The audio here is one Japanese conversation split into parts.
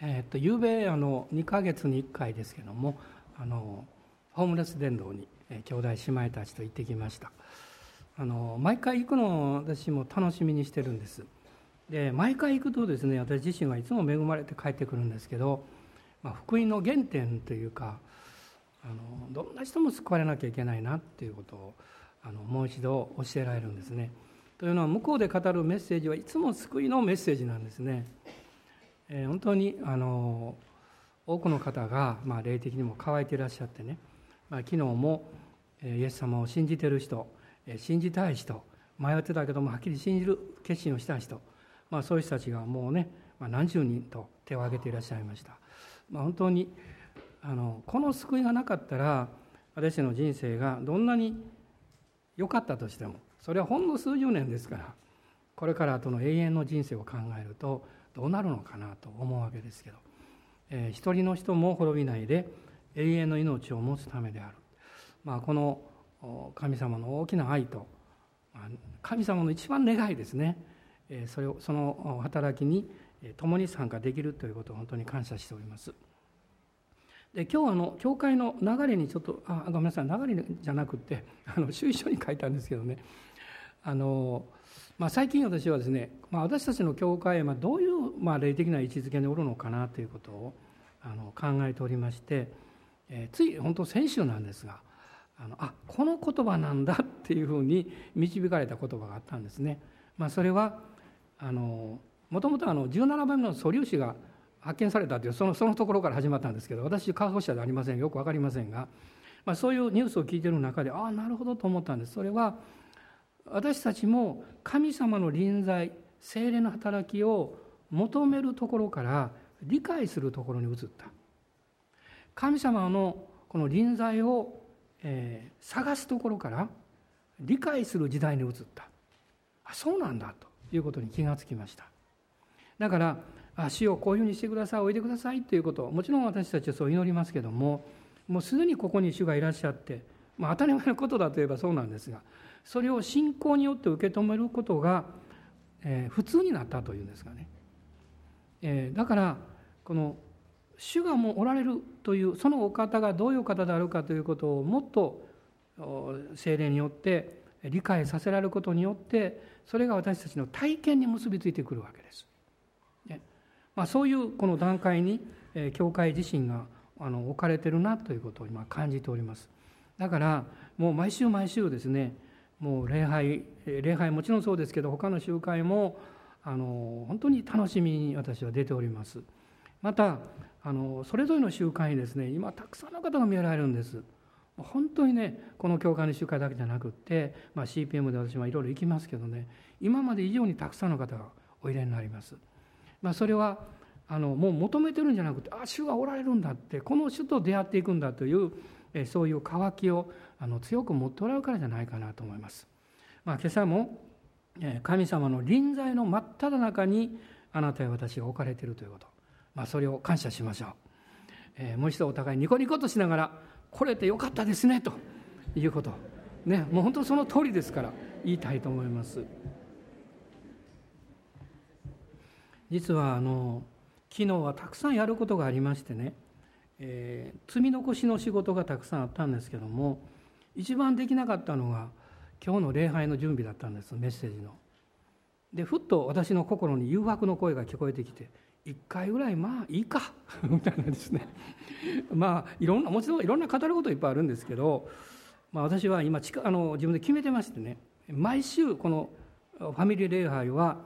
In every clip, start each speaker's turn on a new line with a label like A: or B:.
A: えー、っと昨べあの2か月に1回ですけどもあのホームレス伝道に、えー、兄弟姉妹たちと行ってきましたあの毎回行くのを私も楽しみにしてるんですで毎回行くとですね私自身はいつも恵まれて帰ってくるんですけど、まあ、福音の原点というかあのどんな人も救われなきゃいけないなっていうことをあのもう一度教えられるんですね。というのは向こうで語るメッセージはいつも救いのメッセージなんですね。え、本当にあの多くの方が、まあ、霊的にも乾いていらっしゃってね、まあ、昨日もイエス様を信じてる人信じたい人迷ってたけどもはっきり信じる決心をした人、まあ、そういう人たちがもうね、まあ、何十人と手を挙げていらっしゃいました、まあ、本当にあのこの救いがなかったら私の人生がどんなに良かったとしてもそれはほんの数十年ですからこれからとの永遠の人生を考えるとどうなるのかなと思うわけですけど、えー、一人の人も滅びないで永遠の命を持つためである、まあ、この神様の大きな愛と神様の一番願いですね。えそれをその働きに共に参加できるということを本当に感謝しております。で今日あの教会の流れにちょっとあごめんなさい流れじゃなくてあの 収書に書いたんですけどね。あのまあ、最近私はですね、まあ、私たちの教会はどういう、まあ、霊的な位置づけにおるのかなということをあの考えておりまして、えー、つい本当先週なんですがあのあこの言葉なんだっていうふうに導かれた言葉があったんですね。まあ、それはあのもともと17番目の素粒子が発見されたというそのそのところから始まったんですけど私科学者ではありませんよく分かりませんが、まあ、そういうニュースを聞いてる中でああなるほどと思ったんですそれは私たちも神様の臨在精霊の働きを求めるところから理解するところに移った。神様のこの臨在を、えー、探すところから理解する時代に移った。あそうなんだということに気がつきました。だから主をこういうふうにしてくださいおいでくださいということ。もちろん私たちはそう祈りますけどももうすでにここに主がいらっしゃって、まあ、当たり前のことだといえばそうなんですがそれを信仰によって受け止めることが、えー、普通になったというんですかね、えー、だからこの主がもうおられるというそのお方がどういう方であるかということをもっと精霊によって理解させられることによってそれが私たちの体験に結びついてくるわけです。ねまあ、そういうこの段階に教会自身があの置かれてるなということを今感じております。だからもう毎週毎週ですねもう礼拝礼拝もちろんそうですけど他の集会もあの本当に楽しみに私は出ております。またあのそれぞれの集会にですね今たくさんの方が見られるんです。本当にねこの教会の集会だけじゃなくって、まあ、CPM で私もいろいろ行きますけどね今まで以上にたくさんの方がおいでになります、まあ、それはあのもう求めてるんじゃなくてあ主がおられるんだってこの主と出会っていくんだというそういう渇きをあの強く持っておられるからじゃないかなと思います。まあ、今朝も神様の臨在の真っ只中にあなたや私が置かれているということ、まあ、それを感謝しましょう、えー、もう一度お互いニコニコとしながら来れてよかったですねということ。ねもう本当その通りですから言いたいと思います。実はあの昨日はたくさんやることがありましてね、えー、積み残しの仕事がたくさんあったんですけども一番できなかったのが今日の礼拝の準備だったんですメッセージの。でふっと私の心に誘惑の声が聞こえてきて一回ぐらいまあいいか みたいなですねまあいろんなもちろんいろんな語ることいっぱいあるんですけど、まあ、私は今あの自分で決めてましてね毎週このファミリー礼拝は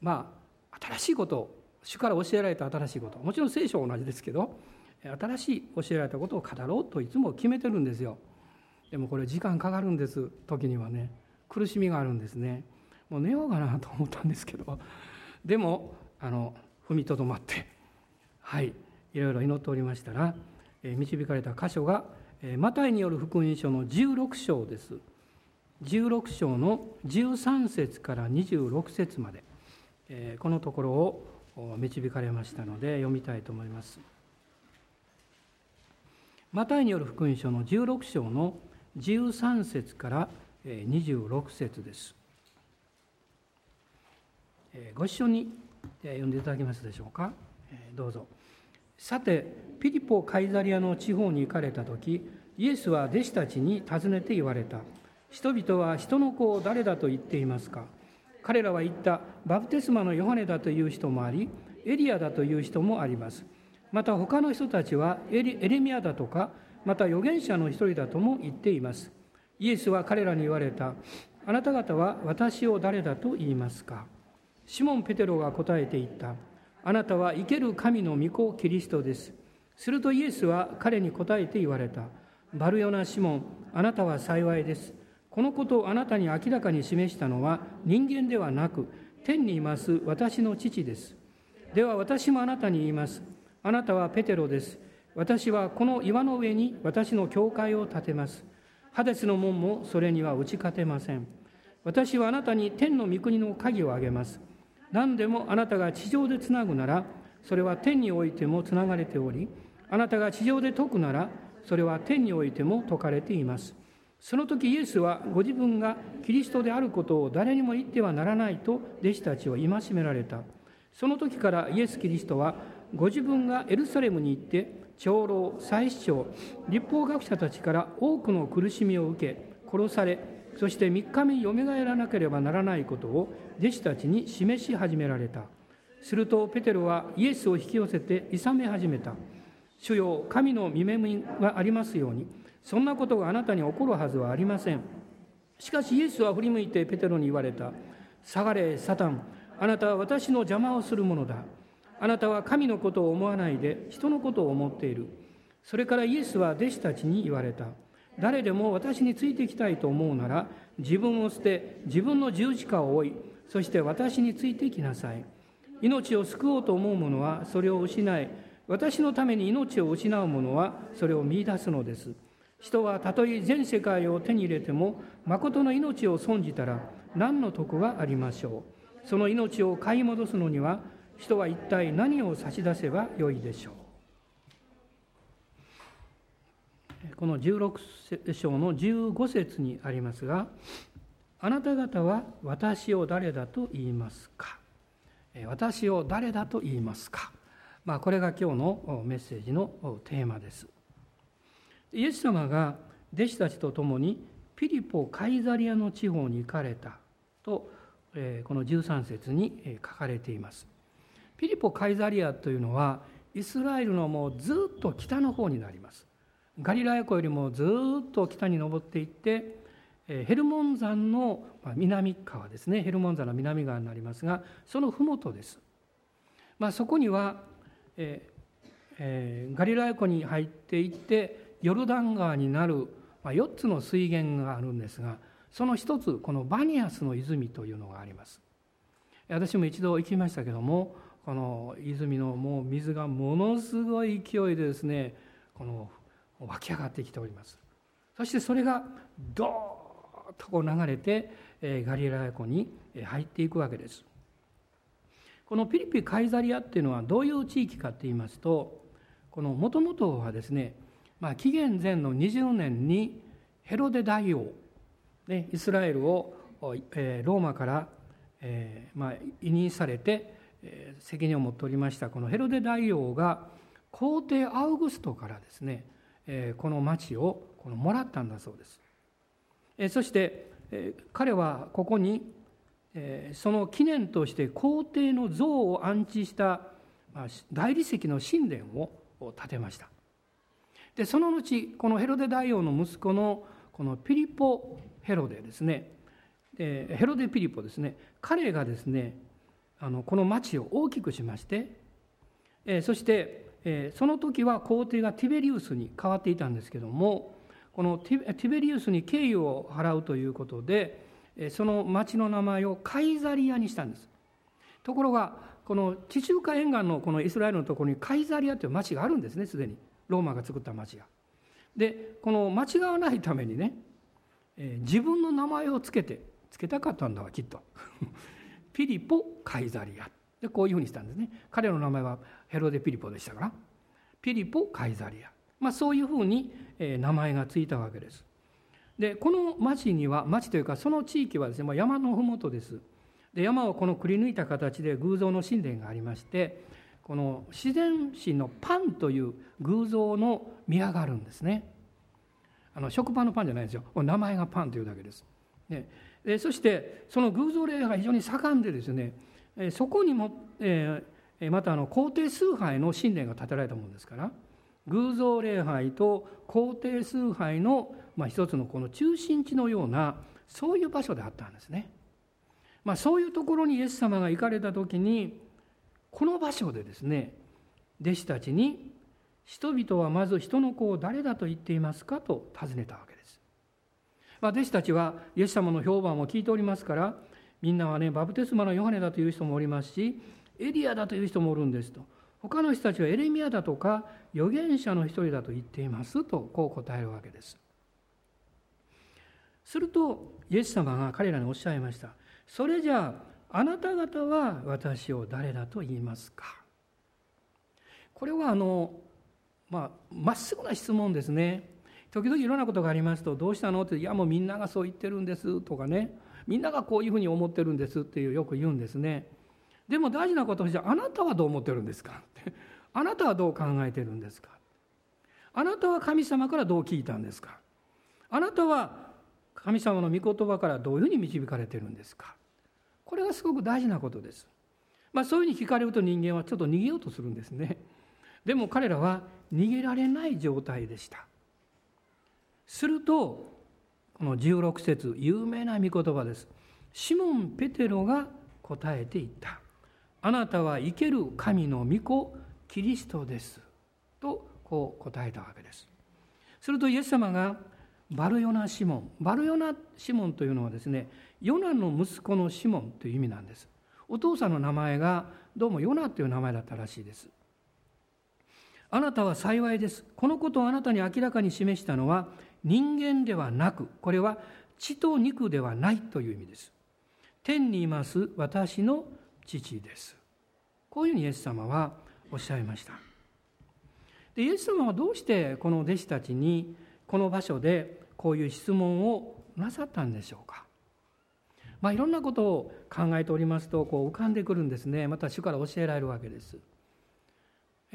A: まあ新しいこと主から教えられた新しいこともちろん聖書は同じですけど新しい教えられたことを語ろうといつも決めてるんですよ。でもこれ時間かかるんです時にはね。苦しみがあるんですね。もう寝ようかなと思ったんですけど。でもあの踏みとどまってはいいろいろ祈っておりましたら、え、導かれた箇所が、えー、マタイによる福音書の16章です。16章の13節から26節まで、え、このところを導かれましたので読みたいと思います。マタイによる福音書の16章の13節から26節です。ご一緒に読んでいただけますでしょうか？どうぞ。さてピリポ・カイザリアの地方に行かれた時イエスは弟子たちに尋ねて言われた。人々は人の子を誰だと言っていますか？彼らは言った。バプテスマのヨハネだという人もありエリアだという人もあります。また他の人たちはエレミアだとかまた預言者の一人だとも言っています。イエスは彼らに言われた。あなた方は私を誰だと言いますか？シモン・ペテロが答えて言った。あなたは生ける神の御子キリストです。するとイエスは彼に答えて言われた。バルヨナ・シモンあなたは幸いです。このことをあなたに明らかに示したのは人間ではなく天にいます私の父です。では私もあなたに言います。あなたはペテロです。私はこの岩の上に私の教会を建てます。ハデスの門もそれには打ち勝てません。私はあなたに天の御国の鍵をあげます。何でもあなたが地上でつなぐならそれは天においてもつながれておりあなたが地上で解くならそれは天においても解かれています。その時イエスはご自分がキリストであることを誰にも言ってはならないと弟子たちを戒められた。その時からイエス・キリストはご自分がエルサレムに行って長老祭司長立法学者たちから多くの苦しみを受け殺されそして3日目によみがえらなければならないことを弟子たちに示し始められた。するとペテロはイエスを引き寄せて諌め始めた。主よ神の見目がありますようにそんなことがあなたに起こるはずはありません。しかしイエスは振り向いてペテロに言われた。下がれサタンあなたは私の邪魔をするものだ。あなたは神のことを思わないで人のことを思っている。それからイエスは弟子たちに言われた。誰でも私についてきたいと思うなら自分を捨て自分の十字架を追いそして私についてきなさい。命を救おうと思う者はそれを失い私のために命を失う者はそれを見いだすのです。人はたとえ全世界を手に入れても誠の命を損じたら何の得がありましょう。その命を買い戻すのには人は一体何を差し出せばよいでしょう？この16章の15節にありますが「あなた方は私を誰だと言いますか?」「私を誰だと言いますか?」まあ、これが今日のメッセージのテーマです。イエス様が弟子たちと共にピリポ・カイザリアの地方に行かれたとこの13節に書かれています。ピリポ・カイザリアというのはイスラエルのもうずっと北の方になります。ガリラヤ湖よりもずっと北に登っていってヘルモン山の南側ですね。ヘルモン山の南側になりますがその麓です、まあ、そこには、ええー、ガリラヤ湖に入っていってヨルダン川になる、まあ、4つの水源があるんですがその一つこのバニアスの泉というのがあります。私も一度行きましたけどもこの泉のもう水がものすごい勢いでですねこの湧き上がってきております。そしてそれがドーッとこう流れてガリラヤ湖に入っていくわけです。このピリピ・カイザリアっていうのはどういう地域かっていいますとこのもともとはですね、まあ、紀元前の20年にヘロデ大王、ね、イスラエルをローマから、えーまあ、委任されて責任を持っておりましたこのヘロデ大王が皇帝アウグストからですねこの町をこのもらったんだそうです。そして彼はここにその記念として皇帝の像を安置した大理石の神殿を建てました。でその後このヘロデ大王の息子のこのピリポ・ヘロデですねヘロデ・ピリポですね彼がですねあのこの町を大きくしまして、えー、そして、えー、その時は皇帝がティベリウスに変わっていたんですけどもこのティベリウスに敬意を払うということでその町の名前をカイザリアにしたんです。ところがこの地中海沿岸のこのイスラエルのところにカイザリアという町があるんですねすでに。ローマが作った町が。でこの間違わないためにね、えー、自分の名前を付けて付けたかったんだわきっと。ピリポ・カイザリア。でこういうふうにしたんですね。彼の名前はヘロデ・ピリポでしたから。ピリポ・カイザリア、まあ、そういうふうに名前がついたわけです。でこの町には町というかその地域はですね、まあ、山の麓です。で山をこのくり抜いた形で偶像の神殿がありましてこの自然史のパンという偶像の宮があるんですね。あの食パンのパンじゃないですよ。名前がパンというだけです、ね、そしてその偶像礼拝が非常に盛んでですねそこにも、えー、またあの皇帝崇拝の神殿が建てられたものですから偶像礼拝と皇帝崇拝の、まあ、一つのこの中心地のようなそういう場所であったんですね。まあ、そういうところにイエス様が行かれた時にこの場所でですね弟子たちに「人々はまず人の子を誰だと言っていますか?」と尋ねたわけです。まあ、弟子たちはイエス様の評判を聞いておりますからみんなはねバプテスマのヨハネだという人もおりますしエリアだという人もおるんですと他の人たちはエレミアだとか預言者の一人だと言っていますとこう答えるわけです。するとイエス様が彼らにおっしゃいました。それじゃああなた方は私を誰だと言いますか？これはあのまあまっすぐな質問ですね。時々いろんなことがありますと「どうしたの?」って「いやもうみんながそう言ってるんです」とかね「みんながこういうふうに思ってるんです」っていうよく言うんですね。でも大事なことはじゃああなたはどう思ってるんですか？あなたはどう考えてるんですか？あなたは神様からどう聞いたんですか？あなたは神様の御言葉からどういうふうに導かれてるんですか？これがすごく大事なことです。まあ、そういうふうに聞かれると人間はちょっと逃げようとするんですね。でも彼らは逃げられない状態でした。するとこの16節有名な御言葉です。シモン・ペテロが答えていった。あなたは生ける神の御子キリストです。とこう答えたわけです。するとイエス様がバルヨナ・シモン。バルヨナ・シモンというのはですねヨナの息子のシモンという意味なんです。お父さんの名前がどうもヨナという名前だったらしいです。あなたは幸いです。このことをあなたに明らかに示したのは人間ではなくこれは血と肉ではないという意味です天にいます私の父です。こういうふうにイエス様はおっしゃいました。でイエス様はどうしてこの弟子たちにこの場所でこういう質問をなさったんでしょうか。まあ、いろんなことを考えておりますとこう浮かんでくるんですねまた主から教えられるわけです。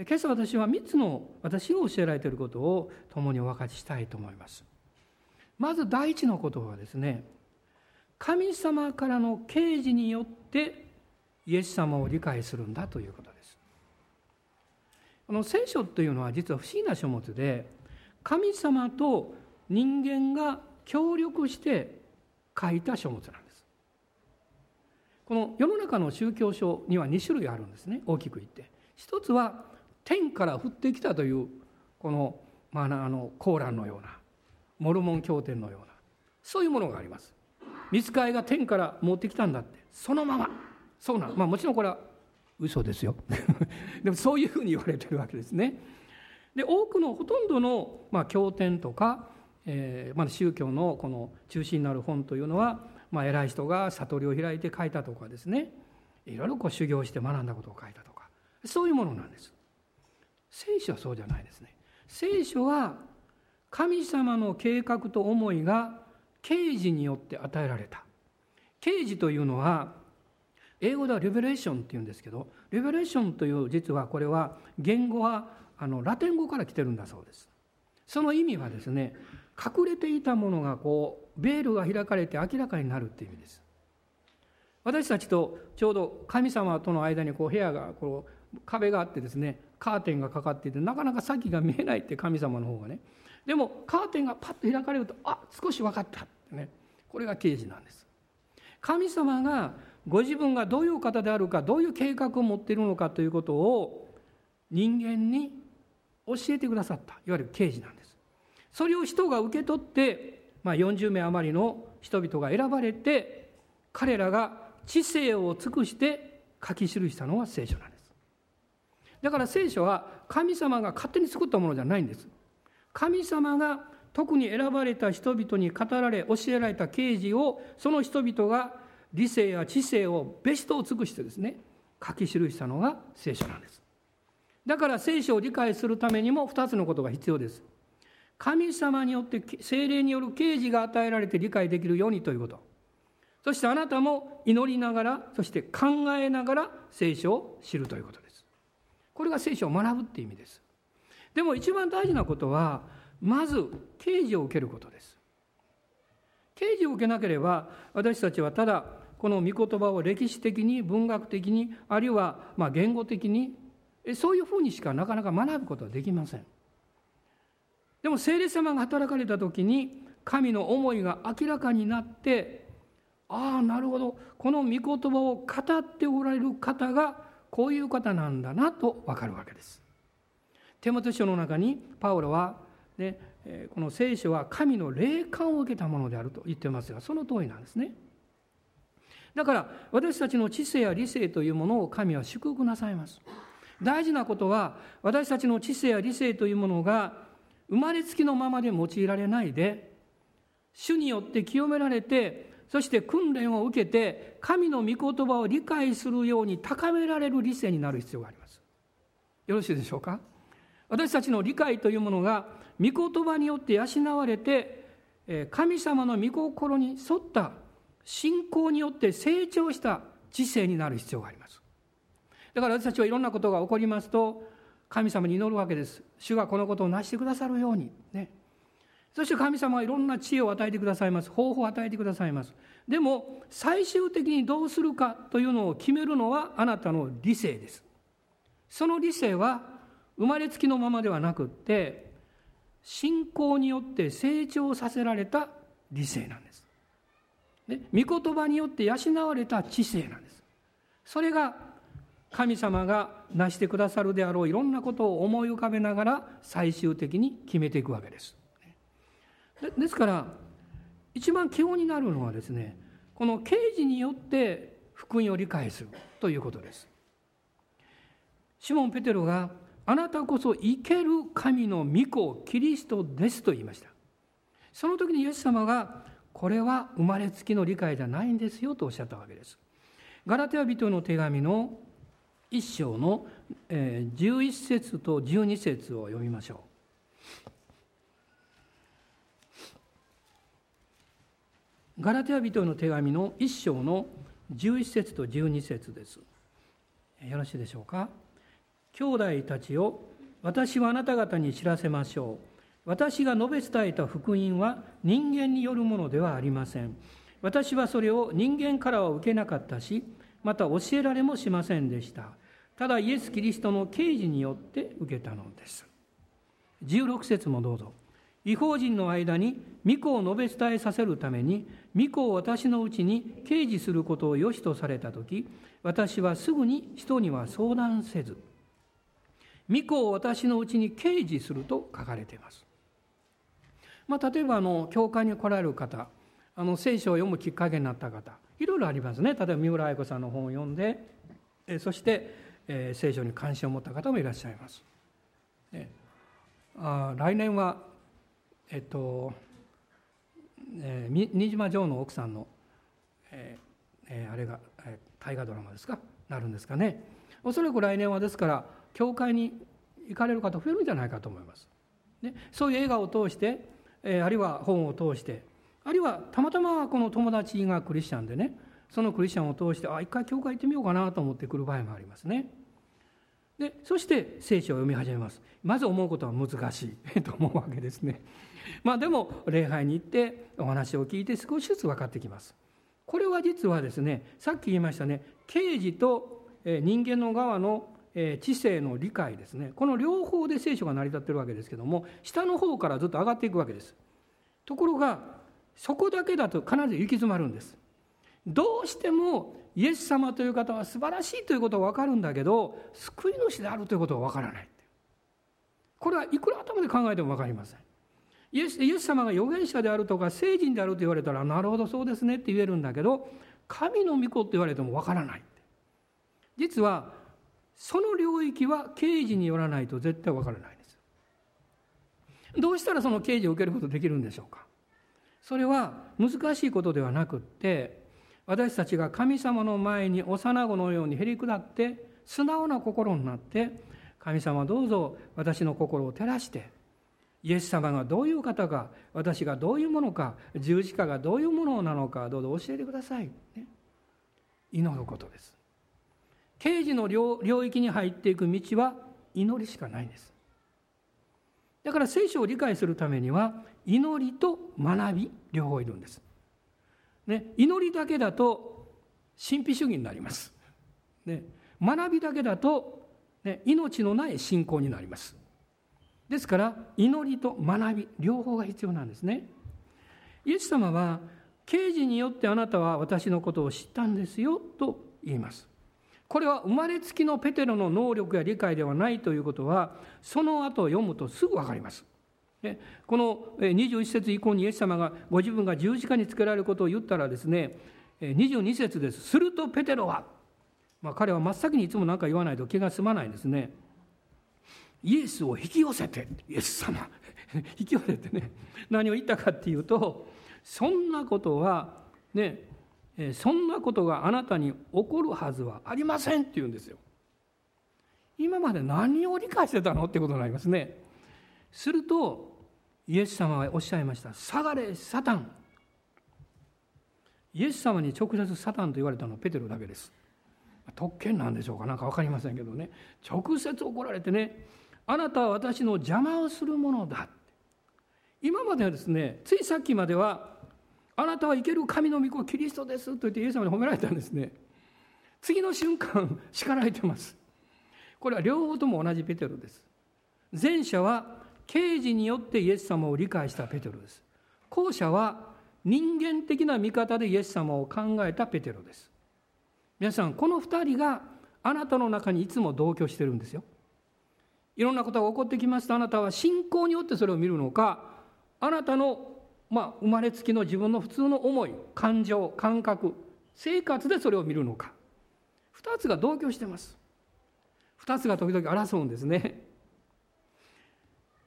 A: 今朝私は3つの私が教えられていることを共にお分かちしたいと思います。まず第一のことはですね神様からの啓示によってイエス様を理解するんだということです。この聖書というのは実は不思議な書物で神様と人間が協力して書いた書物なんです。この世の中の宗教書には2種類あるんですね大きく言って。一つは天から降ってきたというこの,、まあ、あのコーランのようなモルモン経典のようなそういうものがあります。見つかいが天から持ってきたんだって。そのまま。そうなんまあもちろんこれは嘘ですよ。でもそういうふうに言われてるわけですね。で多くのほとんどの、まあ、経典とか、えーまあ、宗教のこの中心になる本というのは、まあ、偉い人が悟りを開いて書いたとかですね。いろいろこう修行して学んだことを書いたとか。そういうものなんです。聖書はそうじゃないですね。聖書は神様の計画と思いが啓示によって与えられた。啓示というのは英語ではレベレーションっていうんですけどレベレーションという実はこれは言語はあのラテン語から来てるんだそうです。その意味はですね隠れていたものがこうベールが開かれて明らかになるっていう意味です。私たちとちょうど神様との間にこう部屋がこう壁があってですねカーテンがかかっていてなかなか先が見えないって神様の方がね。でもカーテンがパッと開かれるとあ少し分かったってね。これが啓示なんです。神様がご自分がどういう方であるかどういう計画を持っているのかということを人間に教えてくださった。いわゆる刑事なんです。それを人が受け取って、まあ、40名余りの人々が選ばれて彼らが知性を尽くして書き記したのは聖書なんです。だから聖書は神様が勝手に作ったものじゃないんです。神様が特に選ばれた人々に語られ教えられた啓示をその人々が理性や知性をベストを尽くしてですね書き記したのが聖書なんです。だから聖書を理解するためにも2つのことが必要です。神様によって精霊による啓示が与えられて理解できるようにということ。そしてあなたも祈りながらそして考えながら聖書を知るということです。これが聖書を学ぶっていう意味です。でも一番大事なことはまず啓示を受けることです。啓示を受けなければ私たちはただこの御言葉を歴史的に文学的にあるいはま言語的にそういうふうにしかなかなか学ぶことはできません。でも聖霊様が働かれた時に神の思いが明らかになってああなるほど。この御言葉を語っておられる方がこういう方なんだなと分かるわけです。手元書の中にパウロは、ね、この聖書は神の霊感を受けたものであると言ってますがその通りなんですね。だから私たちの知性や理性というものを神は祝福なさいます。大事なことは私たちの知性や理性というものが生まれつきのままで用いられないで主によって清められてそして訓練を受けて神の御言葉を理解するように高められる理性になる必要があります。よろしいでしょうか？私たちの理解というものが御言葉によって養われて神様の御心に沿った信仰によって成長した知性になる必要があります。だから私たちはいろんなことが起こりますと神様に祈るわけです。主がこのことを成してくださるように。ね、そして神様はいろんな知恵を与えてくださいます。方法を与えてくださいます。でも、最終的にどうするかというのを決めるのはあなたの理性です。その理性は生まれつきのままではなくって、信仰によって成長させられた理性なんです。で御言葉によって養われた知性なんです。それが神様が成してくださるであろういろんなことを思い浮かべながら最終的に決めていくわけです。ですから一番基本になるのはですねこの刑事によって福音を理解するということです。シモン・ペテロがあなたこそ生ける神の御子キリストですと言いました。その時にイエス様がこれは生まれつきの理解じゃないんですよとおっしゃったわけです。ガラテヤ人の手紙の一章の11節と12節を読みましょう。ガラテヤ人の手紙の1章の11節と12節です。よろしいでしょうか？兄弟たちを私はあなた方に知らせましょう。私が述べ伝えた福音は人間によるものではありません。私はそれを人間からは受けなかったし、また教えられもしませんでした。ただイエス・キリストの啓示によって受けたのです。16節もどうぞ。違法人の間に御子を述べ伝えさせるために御子を私のうちに掲示することを良しとされた時私はすぐに人には相談せず御子を私のうちに掲示すると書かれています。まあ、例えばあの教会に来られる方あの聖書を読むきっかけになった方いろいろありますね例えば三浦愛子さんの本を読んでそして、えー、聖書に関心を持った方もいらっしゃいます。あ来年はえっと、えー、新島城の奥さんの、えー、あれが、えー、大河ドラマですか？なるんですかねおそらく来年はですから教会に行かれる方増えるんじゃないかと思います。ね、そういう映画を通して、えー、あるいは本を通してあるいはたまたまこの友達がクリスチャンでねそのクリスチャンを通してあ一回教会行ってみようかなと思ってくる場合もありますね。でそして聖書を読み始めますまず思うことは難しいと思うわけですねまあでも礼拝に行ってお話を聞いて少しずつ分かってきます。これは実はですねさっき言いましたね刑事と人間の側の知性の理解ですね。この両方で聖書が成り立ってるわけですけども下の方からずっと上がっていくわけです。ところがそこだけだと必ず行き詰まるんです。どうしてもイエス様という方は素晴らしいということは分かるんだけど救い主であるということは分からない。これはいくら頭で考えても分かりません。イエスイエス様が預言者であるとか聖人であると言われたらなるほどそうですねって言えるんだけど神の御子って言われても分からない。実はその領域は刑事によらないと絶対分からないです。どうしたらその刑事を受けることできるんでしょうか。それは難しいことではなくって私たちが神様の前に幼子のようにへり下って素直な心になって神様どうぞ私の心を照らしてイエス様がどういう方か私がどういうものか十字架がどういうものなのかどうぞ教えてください、ね、祈ることです。刑事の領域に入っていく道は祈りしかないんです。だから聖書を理解するためには祈りと学び両方いるんです、ね、祈りだけだと神秘主義になります、ね、学びだけだと、ね、命のない信仰になります。ですから祈りと学び両方が必要なんですね。イエス様は刑事によってあなたは私のことを知ったんですよと言います。これは生まれつきのペテロの能力や理解ではないということはその後読むとすぐ分かります。この21節以降にイエス様がご自分が十字架につけられることを言ったらですね22節です。するとペテロは、まあ、彼は真っ先にいつも何か言わないと気が済まないですね。イエスを引き寄せてイエス様引き寄せてね何を言ったかっていうとそんなことはねそんなことがあなたに起こるはずはありませんって言うんですよ。今まで何を理解してたのってことになりますね。するとイエス様はおっしゃいました「下がれサタン」イエス様に直接サタンと言われたのはペテロだけです。特権なんでしょうかなんか分かりませんけどね。直接怒られてねあなたは私の邪魔をするものだ今まではですねついさっきまではあなたは生ける神の御子キリストですと言ってイエス様に褒められたんですね。次の瞬間叱られてます。これは両方とも同じペテロです。前者は刑事によってイエス様を理解したペテロです。後者は人間的な見方でイエス様を考えたペテロです。皆さんこの2人があなたの中にいつも同居してるんですよ。いろんなことが起こってきますとあなたは信仰によってそれを見るのか。あなたの、まあ、生まれつきの自分の普通の思い感情感覚生活でそれを見るのか。2つが同居してます。2つが時々争うんですね。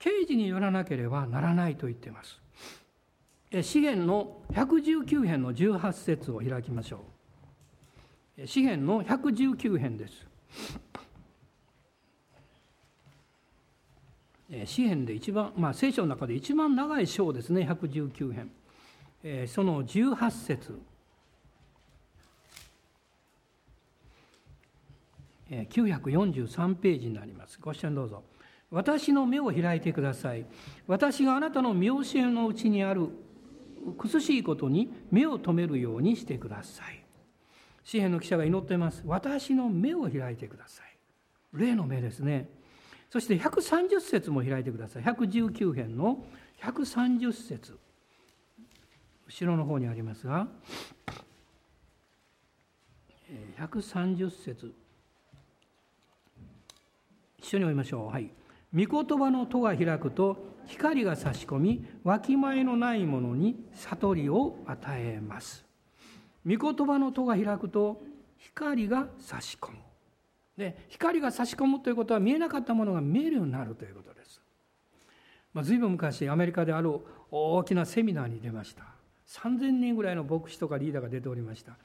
A: 刑事によらなければならないと言っています。詩篇の119編の18節を開きましょう。詩篇の119編です。詩篇で一番、まあ、聖書の中で一番長い章ですね119編、えその18節。943ページになります。ご視聴どうぞ。私の目を開いてください。私があなたの見教えのうちにある苦しいことに目を留めるようにしてください。詩篇の記者が祈っています。私の目を開いてください。霊の目ですね。そして130節も開いてください。119編の130節。後ろの方にありますが。130節。一緒に読みましょう。はい。御言葉の戸が開くと光が差し込みわきまえのないものに悟りを与えます。御言葉の戸が開くと光が差し込む。で光が差し込むということは見えなかったものが見えるようになるということです、まあ、随分昔アメリカである大きなセミナーに出ました。3000人ぐらいの牧師とかリーダーが出ておりました。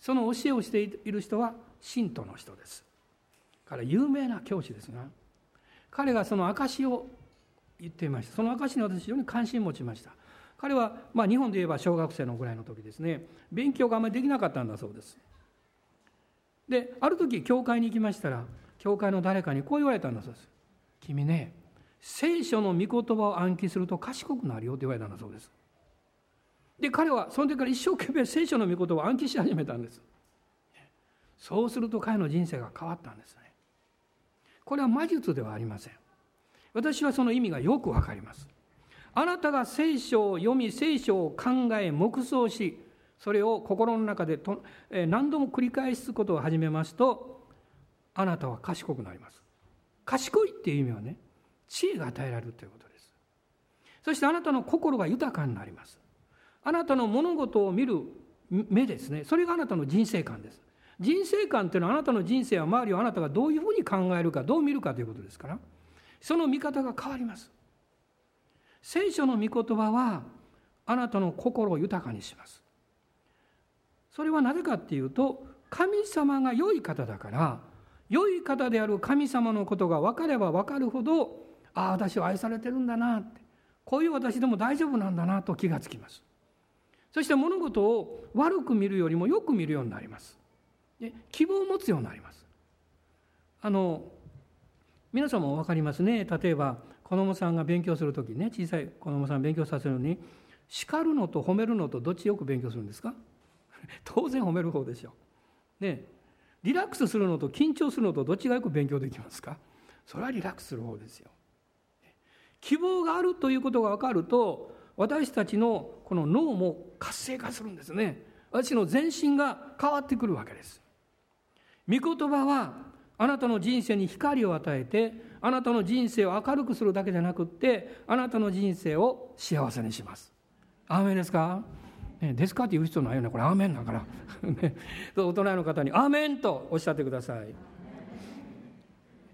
A: その教えをしている人は信徒の人です。から有名な教師ですが彼がその証しを言っていました。その証に私非常に関心を持ちました。彼は、まあ、日本で言えば小学生のぐらいの時ですね。勉強があまりできなかったんだそうです。である時教会に行きましたら教会の誰かにこう言われたんだそうです君ね聖書の御言葉を暗記すると賢くなるよって言われたんだそうです。で彼はその時から一生懸命聖書の御言葉を暗記し始めたんです。そうすると彼の人生が変わったんですね。これは魔術ではありません。私はその意味がよくわかります。あなたが聖書を読み聖書を考え黙想しそれを心の中でと何度も繰り返すことを始めますとあなたは賢くなります。賢いっていう意味はね知恵が与えられるということです。そしてあなたの心が豊かになります。あなたの物事を見る目ですね。それがあなたの人生観です。人生観っていうのはあなたの人生は周りをあなたがどういうふうに考えるかどう見るかということですからその見方が変わります。聖書の御言葉はあなたの心を豊かにします。それはなぜかっていうと神様が良い方だから良い方である神様のことが分かれば分かるほどああ私は愛されてるんだなってこういう私でも大丈夫なんだなと気がつきます。そして物事を悪く見るよりもよく見るようになります。で希望を持つようになります。あの皆さんも分かりますね。例えば子供さんが勉強する時ね小さい子供さん勉強させるのに叱るのと褒めるのとどっちよく勉強するんですか？当然褒める方でしょねリラックスするのと緊張するのとどっちがよく勉強できますか？それはリラックスする方ですよ。希望があるということが分かると私たちのこの脳も活性化するんですね。私の全身が変わってくるわけです。御言葉はあなたの人生に光を与えてあなたの人生を明るくするだけじゃなくってあなたの人生を幸せにします。アーメンですか、ね、ですかって言う人ないよね。これアーメンだから、ね、大人の方に「アーメン!」とおっしゃってください。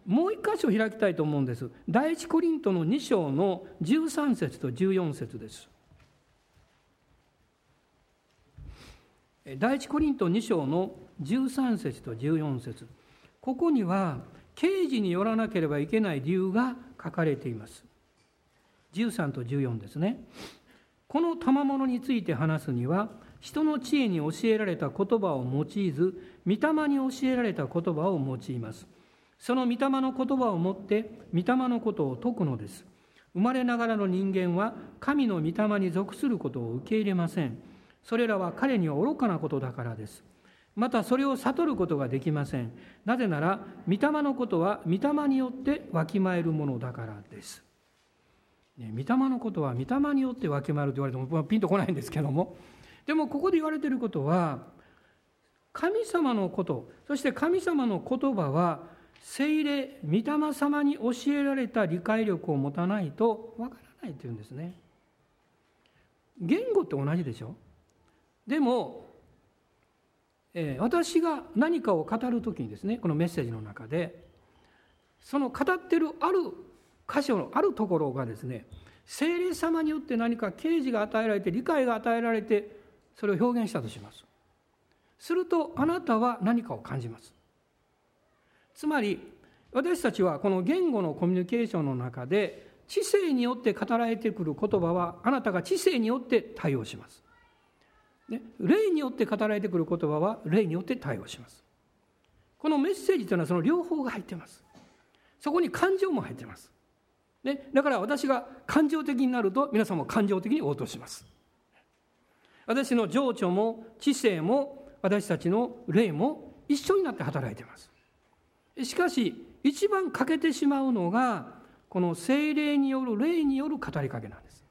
A: もう一箇所開きたいと思うんです。第一コリントの2章の13節と14節です。第一コリント2章の13節と14節。ここには刑事によらなければいけない理由が書かれています。13と14ですね。この賜物について話すには人の知恵に教えられた言葉を用いず御霊に教えられた言葉を用います。その御霊の言葉をもって御霊のことを説くのです。生まれながらの人間は神の御霊に属することを受け入れません。それらは彼には愚かなことだからです。またそれを悟ることができません。なぜなら御霊のことは御霊によってわきまえるものだからです。ね、御霊のことは御霊によってわきまると言われてもピンとこないんですけども。でもここで言われてることは神様のことそして神様の言葉は聖霊御霊様に教えられた理解力を持たないとわからないというんですね。言語って同じでしょ？でも、えー、私が何かを語る時にですねこのメッセージの中でその語ってるある箇所のあるところがですね聖霊様によって何か啓示が与えられて理解が与えられてそれを表現したとしますするとあなたは何かを感じますつまり私たちはこの言語のコミュニケーションの中で知性によって語られてくる言葉はあなたが知性によって対応します。ね、霊によって語られてくる言葉は霊によって対応します。このメッセージというのはその両方が入っています。そこに感情も入っています。ね、だから私が感情的になると皆さんも感情的に応答します。私の情緒も知性も私たちの霊も一緒になって働いています。しかし一番欠けてしまうのがこの精霊による霊による語りかけなんです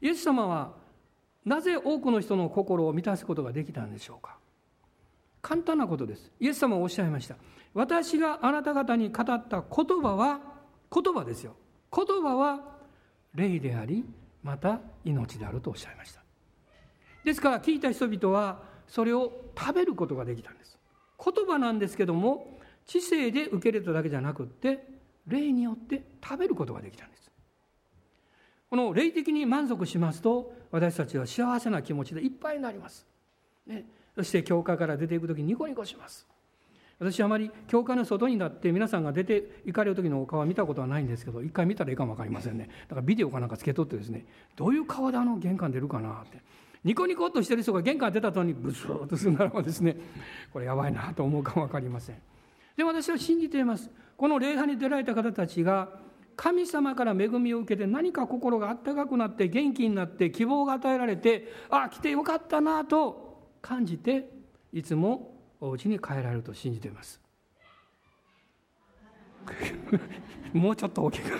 A: イエス様はなぜ多くの人の心を満たすことができたんでしょうか簡単なことですイエス様はおっしゃいました私があなた方に語った言葉は言葉ですよ。言葉は霊でありまた命であるとおっしゃいました。ですから聞いた人々はそれを食べることができたんです。言葉なんですけども知性で受け入れただけじゃなくって霊によって食べることができたんです。この霊的に満足しますと私たちは幸せな気持ちでいっぱいになります、ね、そして教会から出ていく時にニコニコします。私はあまり教会の外になって皆さんが出て行かれる時のお顔は見たことはないんですけど一回見たらいいかも分かりませんね。だからビデオかなんかつけとってですねどういう顔であの玄関出るかなって。ニコニコっとしてる人が玄関出た後にブスーッとするならばですねこれやばいなと思うかも分かりません。で私は信じています。この礼拝に出られた方たちが神様から恵みを受けて何か心があったかくなって元気になって希望が与えられてああ来てよかったなと感じていつもお家に帰られると信じています もうちょっと大きく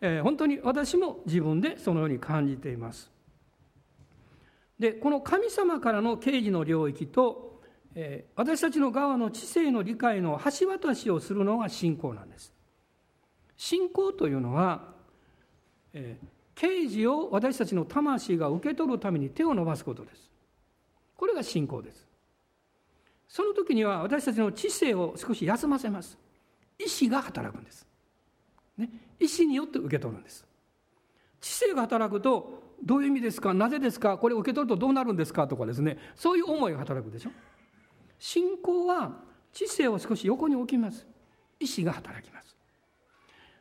A: えー、本当に私も自分でそのように感じていますでこの神様からの刑事の領域とえ私たちの側の知性の理解の橋渡しをするのが信仰なんです。信仰というのは、え啓示を私たちの魂が受け取るために手を伸ばすことです。これが信仰です。その時には私たちの知性を少し休ませます。意志が働くんです。ね、意志によって受け取るんです。知性が働くとどういう意味ですか？なぜですか？これを受け取るとどうなるんですか？とかですね。そういう思いが働くでしょ。信仰は知性を少し横に置きます。意志が働きます。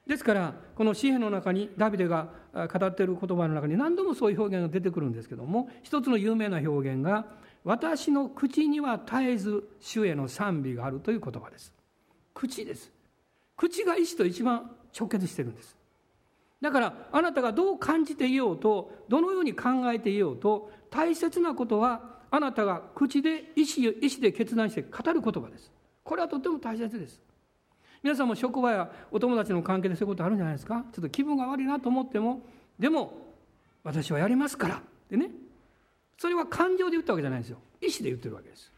A: ですからこの詩篇の中にダビデが語っている言葉の中に何度もそういう表現が出てくるんですけども一つの有名な表現が「私の口には絶えず主への賛美がある」という言葉です。口です。口が意志と一番直結してるんです。だからあなたがどう感じていようとどのように考えていようと大切なことはあなたが口で意思意思で決断して語る言葉です。これはとても大切です。皆さんも職場やお友達の関係でそういうことあるんじゃないですか？ちょっと気分が悪いなと思ってもでも私はやりますから。ってね。それは感情で言ったわけじゃないんですよ。意思で言ってるわけです。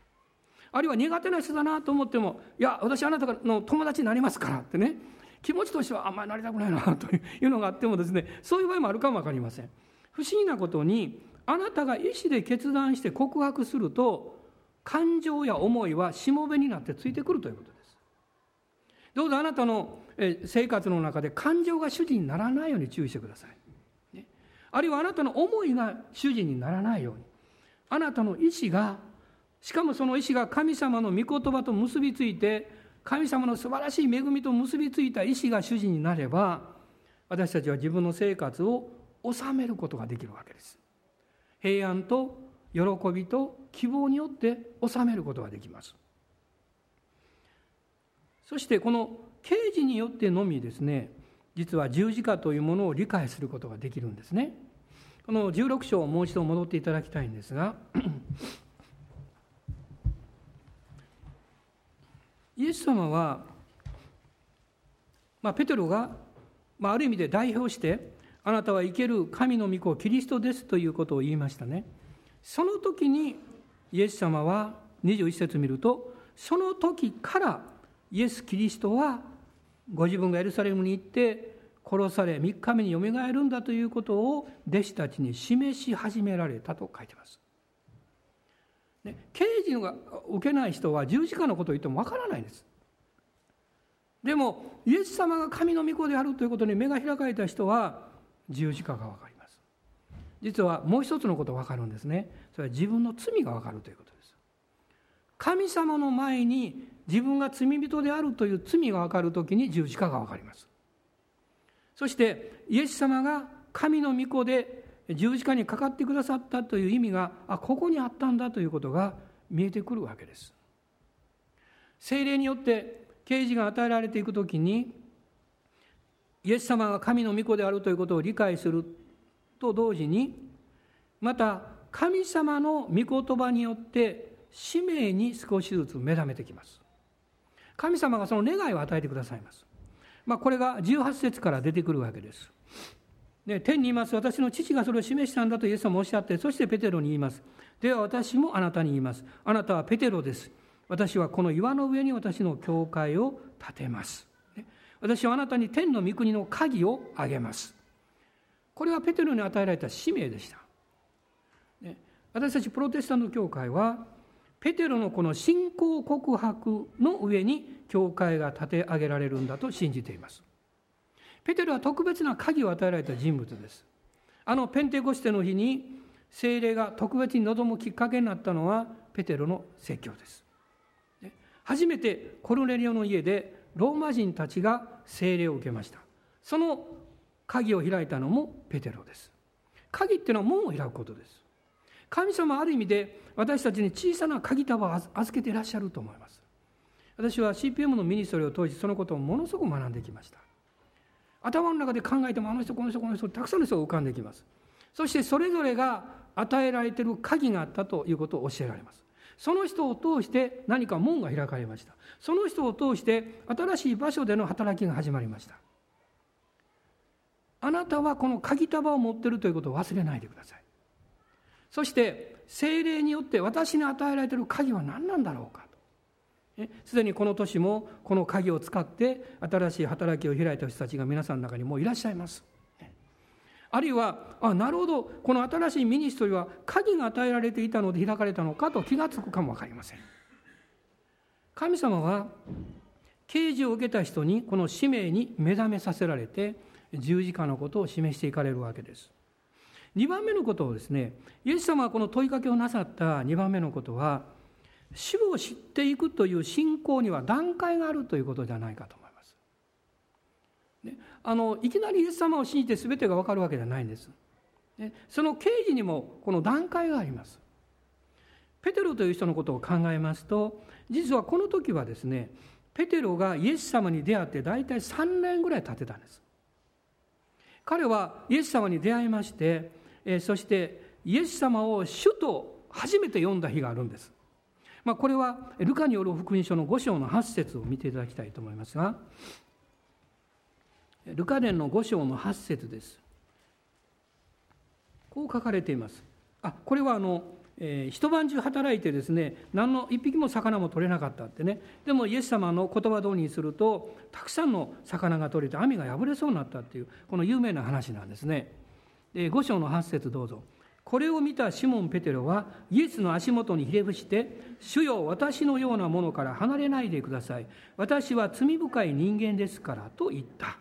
A: あるいは苦手な人だなと思ってもいや私あなたの友達になりますからってね。気持ちとしてはあんまりなりたくないなというのがあってもですねそういう場合もあるかも分かりません。不思議なことにあなたが意思で決断して告白すると感情や思いはしもべになってついてくるということです。どうぞあなたの生活の中で感情が主人にならないように注意してください、ね、あるいはあなたの思いが主人にならないように。あなたの意思がしかもその意思が神様の御言葉と結びついて神様の素晴らしい恵みと結びついた意思が主人になれば私たちは自分の生活を収めることができるわけです。平安と喜びと希望によって収めることができます。そしてこの刑事によってのみですね実は十字架というものを理解することができるんですね。この16章をもう一度戻っていただきたいんですが イエス様は、まあ、ペテロが、まあ、ある意味で代表してあなたは生ける神の御子キリストですということを言いましたね。その時にイエス様は21節見るとその時からイエス・キリストはご自分がエルサレムに行って殺され3日目によみがえるんだということを弟子たちに示し始められたと書いてます。ね、刑事が受けない人は十字架のことを言ってもわからないんです。でもイエス様が神の御子であるということに目が開かれた人は十字架が分かります実はもう一つのことが分かるんですねそれは自分の罪が分かるということです神様の前に自分が罪人であるという罪が分かるときに十字架が分かりますそしてイエス様が神の御子で十字架にかかってくださったという意味があここにあったんだということが見えてくるわけです。精霊によって啓示が与えられていくときにイエス様が神の御子であるということを理解すると同時にまた神様の御言葉によって使命に少しずつ目覚めてきます。神様がその願いを与えてくださいます、まあ、これが18節から出てくるわけです。で天にいます。私の父がそれを示したんだとイエス様もおっしゃってそしてペテロに言います。では私もあなたに言います。あなたはペテロです。私はこの岩の上に私の教会を建てます。私はあなたに天の御国の鍵をあげます。これはペテロに与えられた使命でした。私たちプロテスタント教会は、ペテロのこの信仰告白の上に教会が立て上げられるんだと信じています。ペテロは特別な鍵を与えられた人物です。あのペンテコステの日に精霊が特別に臨むきっかけになったのはペテロの説教です。初めてコルネリオの家でローマ人たちが聖霊を受けましたその鍵を開いたのもペテロです鍵っていうのは門を開くことです神様ある意味で私たちに小さな鍵束を預けていらっしゃると思います。私は CPM のミニストリーを通してそのことをものすごく学んできました。頭の中で考えてもあの人この人この人たくさんの人が浮かんできます。そしてそれぞれが与えられている鍵があったということを教えられます。その人を通して何か門が開かれました。その人を通して新しい場所での働きが始まりました。あなたはこの鍵束を持っているということを忘れないでください。そして精霊によって私に与えられている鍵は何なんだろうか？とすでにこの年もこの鍵を使って新しい働きを開いた人たちが皆さんの中にもういらっしゃいます。あるいはあなるほどこの新しいミニストリーは鍵が与えられていたので開かれたのかと気が付くかも分かりません。神様は啓示を受けた人にこの使命に目覚めさせられて十字架のことを示していかれるわけです。2番目のことをですねイエス様がこの問いかけをなさった2番目のことは主を知っていくという信仰には段階があるということじゃないかと思います。ね、あのいきなりイエス様を信じて全てが分かるわけじゃないんです。ね、その刑事にもこの段階があります。ペテロという人のことを考えますと実はこの時はですねペテロがイエス様に出会って大体3年ぐらい経ってたんです彼はイエス様に出会いまして、えそしてイエス様を主と初めて読んだ日があるんです、まあ、これはルカによる福音書の5章の8節を見ていただきたいと思いますがルカ伝の5章の8節です。こう書かれています。あこれはあのえー、一晩中働いてですね何の一匹も魚も取れなかったってね。でもイエス様の言葉通りにするとたくさんの魚が取れて網が破れそうになったっていうこの有名な話なんですね。で5章の8節どうぞ。これを見たシモン・ペテロはイエスの足元にひれ伏して「主よ私のようなものから離れないでください私は罪深い人間ですから」と言った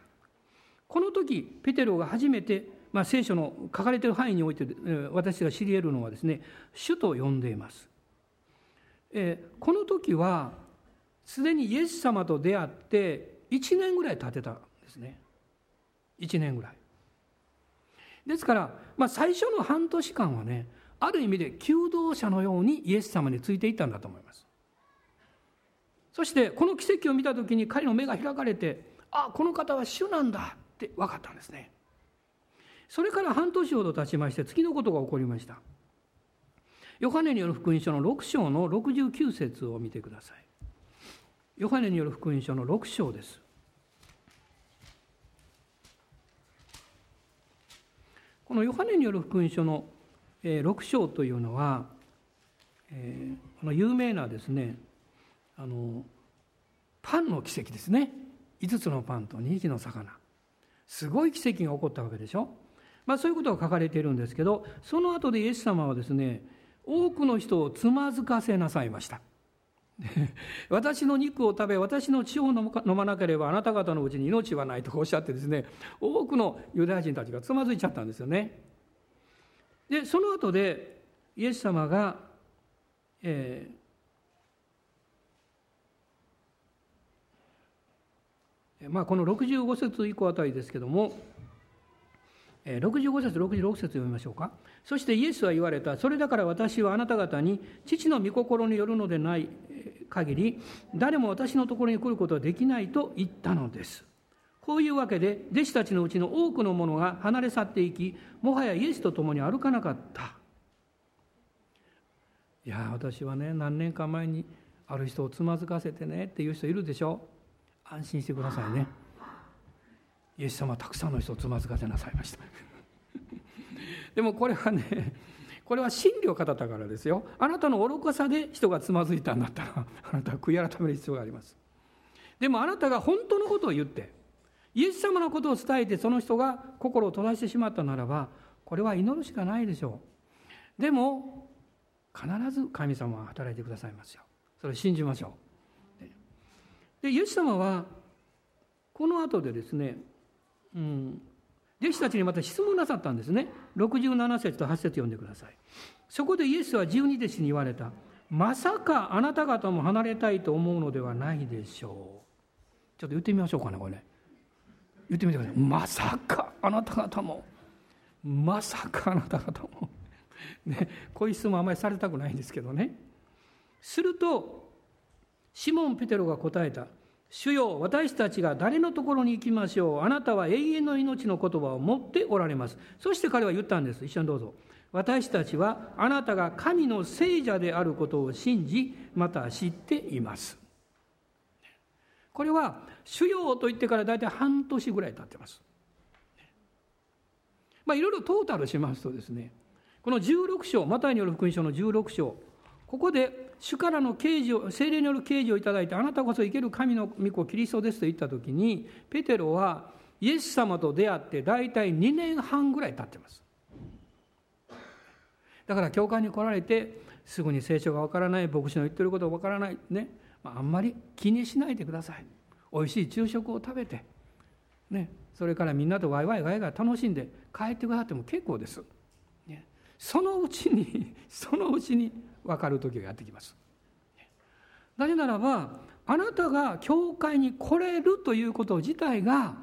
A: この時ペテロが初めてまあ、聖書の書かれている範囲において私が知り得るのはですね主と呼んでいます。えこの時はすでにイエス様と出会って1年ぐらい経てたんですね1年ぐらい。ですから、まあ、最初の半年間はねある意味で求道者のようにイエス様についていったんだと思います。そしてこの奇跡を見た時に彼の目が開かれてあこの方は主なんだって分かったんですね。それから半年ほど経ちまして次のことが起こりましたヨハネによる福音書の6章の69節を見てくださいヨハネによる福音書の6章ですこのヨハネによる福音書の6章というのは、えー、この有名なですねあのパンの奇跡ですね。5つのパンと2匹の魚。すごい奇跡が起こったわけでしょ。まあ、そういうことが書かれているんですけどその後でイエス様はですね多くの人をつまずかせなさいました。私の肉を食べ私の血を飲まなければあなた方のうちに命はないとおっしゃってですね多くのユダヤ人たちがつまずいちゃったんですよね。でその後でイエス様が、えーまあ、この65節以降あたりですけども65節66節読みましょうか。そしてイエスは言われた。それだから私はあなた方に父の御心によるのでない限り誰も私のところに来ることはできないと言ったのです。こういうわけで弟子たちのうちの多くの者が離れ去っていきもはやイエスと共に歩かなかった。いや私はね何年か前にある人をつまずかせてねっていう人いるでしょ。安心してくださいね。イエス様はたくさんの人をつまずかせなさいました。でもこれはねこれは真理を語ったからですよ。あなたの愚かさで人がつまずいたんだったら あなたは悔い改める必要があります。でもあなたが本当のことを言ってイエス様のことを伝えてその人が心を閉ざしてしまったならばこれは祈るしかないでしょう。でも必ず神様は働いてくださいますよ。それを信じましょう。でイエス様はこの後でですねうん、弟子たちにまた質問なさったんですね。67節と8節読んでください。そこでイエスは十二弟子に言われた。まさかあなた方も離れたいと思うのではないでしょう。ちょっと言ってみましょうかねこれ。ね言ってみてください。まさかあなた方も。まさかあなた方も。ねこういう質問あまりされたくないんですけどね。するとシモン・ペテロが答えた。主よ私たちが誰のところに行きましょう。あなたは永遠の命の言葉を持っておられます。そして彼は言ったんです。一緒にどうぞ。私たちはあなたが神の聖者であることを信じまた知っています。これは主よと言ってから大体半年ぐらい経ってます。まあいろいろトータルしますとですねこの16章マタイによる福音書の16章ここで主からの啓示を精霊による啓示をいただいてあなたこそ生ける神の御子キリストですと言った時にペテロはイエス様と出会って大体2年半ぐらい経ってます。だから教会に来られてすぐに聖書がわからない牧師の言ってることがわからないね、あ、んまり気にしないでください。おいしい昼食を食べてね。それからみんなとワイワイガイガイ楽しんで帰ってくださっても結構です、ね、そのうちにそのうちに分かる時がやってきます。なぜならばあなたが教会に来れるということ自体が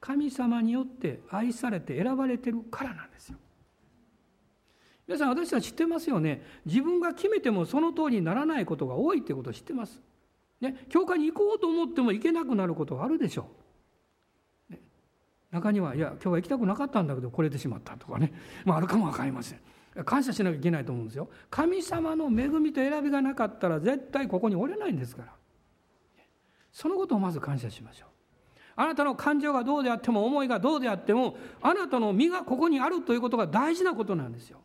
A: 神様によって愛されて選ばれてるからなんですよ。皆さん私は知ってますよね。自分が決めてもその通りにならないことが多いってことを知ってます。ね、教会に行こうと思っても行けなくなることがあるでしょう。ね、中には、いや、今日は行きたくなかったんだけど、来れてしまったとかね、まあ、あるかも分かりません。感謝しなきゃいけないと思うんですよ。神様の恵みと選びがなかったら、絶対ここにおれないんですから。そのことをまず感謝しましょう。あなたの感情がどうであっても、思いがどうであっても、あなたの身がここにあるということが大事なことなんですよ。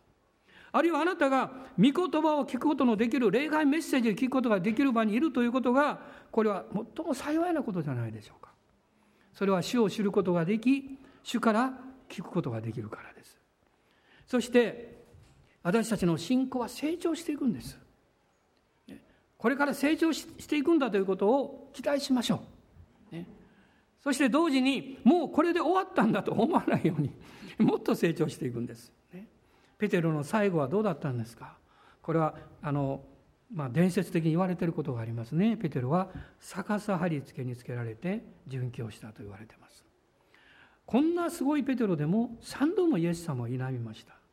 A: あるいはあなたが御言葉を聞くことのできる、霊界メッセージを聞くことができる場にいるということが、これは最も幸いなことじゃないでしょうか。それは主を知ることができ、主から聞くことができるからです。そして、私たちの信仰は成長していくんです。これから成長していくんだということを期待しましょう。ね、そして同時に、もうこれで終わったんだと思わないように、もっと成長していくんです。ペテロの最後はどうだったんですか？これはあの、まあ、伝説的に言われていることがありますね。ペテロは逆さ貼り付けにつけられて殉教したと言われています。こんなすごいペテロでも3度もイエス様を否みました。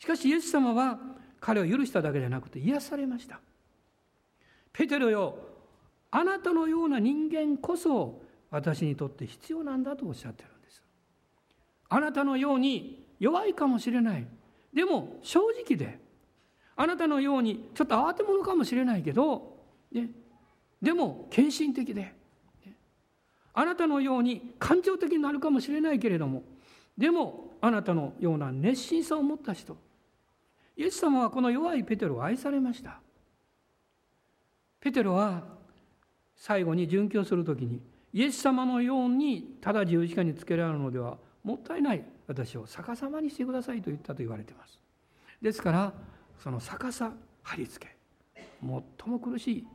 A: しかしイエス様は彼を許しただけじゃなくて癒されました。ペテロよあなたのような人間こそ私にとって必要なんだとおっしゃってるんです。あなたのように弱いかもしれない。でも正直であなたのようにちょっと慌て者かもしれないけど、ね、でも献身的で、ね、あなたのように感情的になるかもしれないけれどもでもあなたのような熱心さを持った人イエス様はこの弱いペテロを愛されました。ペテロは最後に殉教する時にイエス様のようにただ十字架につけられるのではもったいない私を逆さまにしてくださいと言ったと言われています。ですからその逆さ貼り付け最も苦しい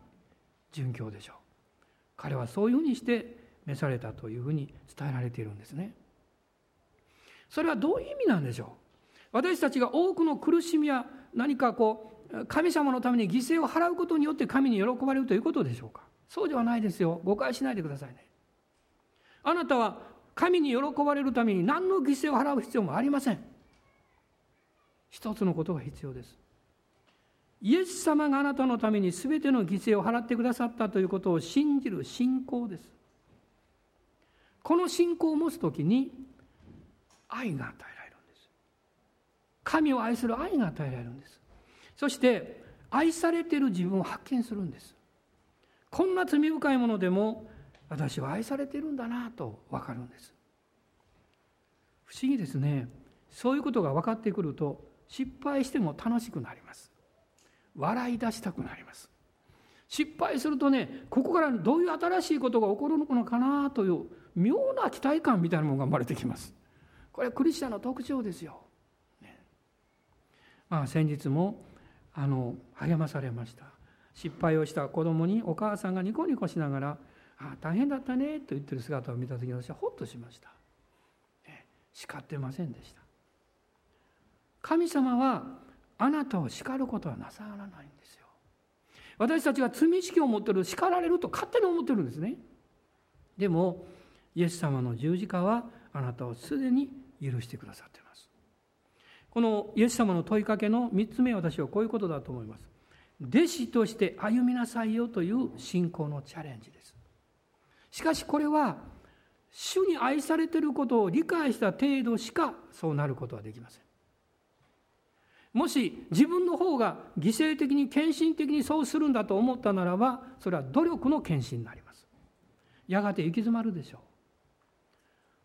A: 殉教でしょう。彼はそういうふうにして召されたというふうに伝えられているんですね。それはどういう意味なんでしょう？私たちが多くの苦しみや何かこう神様のために犠牲を払うことによって神に喜ばれるということでしょうか？そうではないですよ。誤解しないでくださいね。あなたは神に喜ばれるために何の犠牲を払う必要もありません。一つのことが必要です。イエス様があなたのために全ての犠牲を払ってくださったということを信じる信仰です。この信仰を持つ時に愛が与え神を愛する愛が与えられるんです。そして愛されている自分を発見するんです。こんな罪深いものでも私は愛されているんだなと分かるんです。不思議ですね。そういうことが分かってくると失敗しても楽しくなります。笑い出したくなります。失敗するとねここからどういう新しいことが起こるのかなという妙な期待感みたいなものが生まれてきます。これはクリスチャンの特徴ですよ、まあ先日もあの励まされました。失敗をした子供にお母さんがニコニコしながらああ大変だったねと言ってる姿を見た時に私はほっとしました、ね、叱ってませんでした。神様はあなたを叱ることはなさらないんですよ。私たちが罪意識を持ってる叱られると勝手に思ってるんですね。でもイエス様の十字架はあなたをすでに許してくださっていますこのイエス様の問いかけの3つ目私はこういうことだと思います。弟子として歩みなさいよという信仰のチャレンジです。しかしこれは主に愛されていることを理解した程度しかそうなることはできません。もし自分の方が犠牲的に献身的にそうするんだと思ったならばそれは努力の献身になります。やがて行き詰まるでしょう。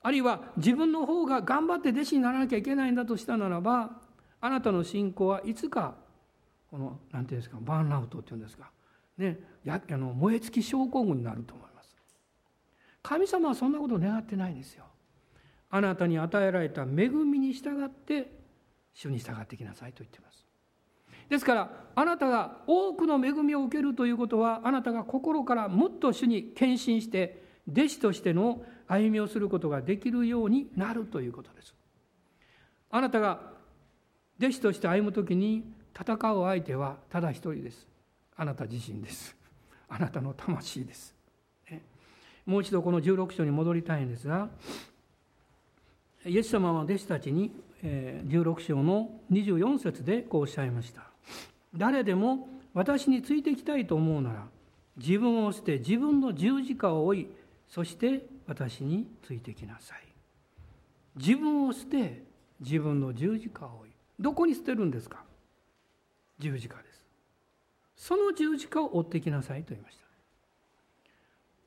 A: あるいは自分の方が頑張って弟子にならなきゃいけないんだとしたならばあなたの信仰はいつかこの何ていうんですかバーンアウトっていうんですかねやあの燃え尽き症候群になると思います神様はそんなことを願ってないんですよ。あなたに与えられた恵みに従って主に従ってきなさいと言ってます。ですからあなたが多くの恵みを受けるということはあなたが心からもっと主に献身して弟子としての歩みをすることができるようになるということです。あなたが弟子として歩む時に戦う相手はただ一人です。あなた自身です。あなたの魂です。もう一度この16章に戻りたいんですがイエス様は弟子たちに16章の24節でこうおっしゃいました誰でも私についてきたいと思うなら自分を捨て自分の十字架を追いそして私についてきなさい。自分を捨て自分の十字架を追いどこに捨てるんですか？十字架です。その十字架を追ってきなさいと言いました。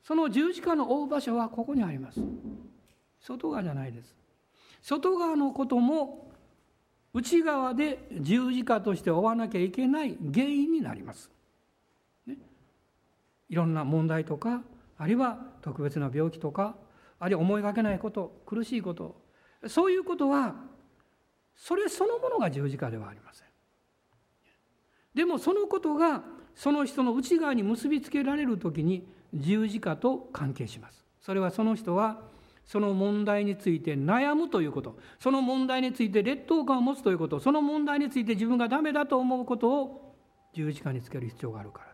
A: その十字架の追う場所はここにあります。外側じゃないです。外側のことも内側で十字架として追わなきゃいけない原因になります、ね、いろんな問題とかあるいは特別な病気とかあるいは思いがけないこと苦しいことそういうことはそれそのものが十字架ではありません。でもそのことがその人の内側に結びつけられる時に十字架と関係します。それはその人はその問題について悩むということその問題について劣等感を持つということその問題について自分がダメだと思うことを十字架につける必要があるから。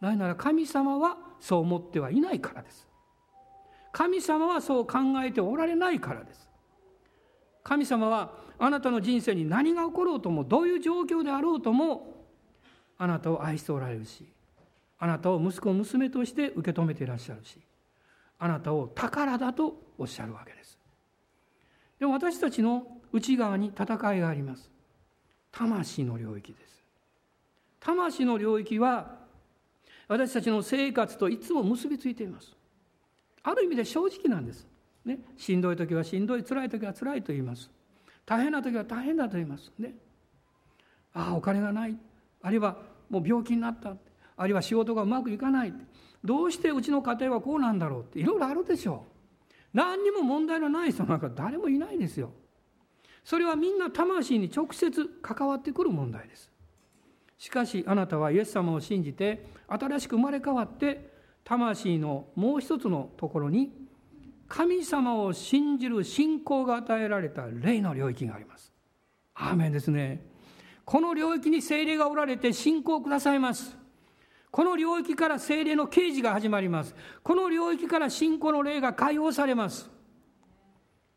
A: なぜなら神様はそう思ってはいないからです。神様はそう考えておられないからです。神様はあなたの人生に何が起ころうともどういう状況であろうともあなたを愛しておられるしあなたを息子娘として受け止めていらっしゃるしあなたを宝だとおっしゃるわけです。でも私たちの内側に戦いがあります。魂の領域です。魂の領域は私たちの生活といつも結びついています。ある意味で正直なんです、ね、しんどい時はしんどい辛い時は辛いと言います。大変な時は大変だと言います。ね。ああお金がない。あるいはもう病気になった。あるいは仕事がうまくいかない。どうしてうちの家庭はこうなんだろうって。いろいろあるでしょう。何にも問題のない人なんか誰もいないですよ。それはみんな魂に直接関わってくる問題です。しかしあなたはイエス様を信じて新しく生まれ変わって魂のもう一つのところに神様を信じる信仰が与えられた霊の領域があります。アーメンですね。この領域に精霊がおられて信仰をくださいます。この領域から精霊の啓示が始まります。この領域から信仰の霊が解放されます。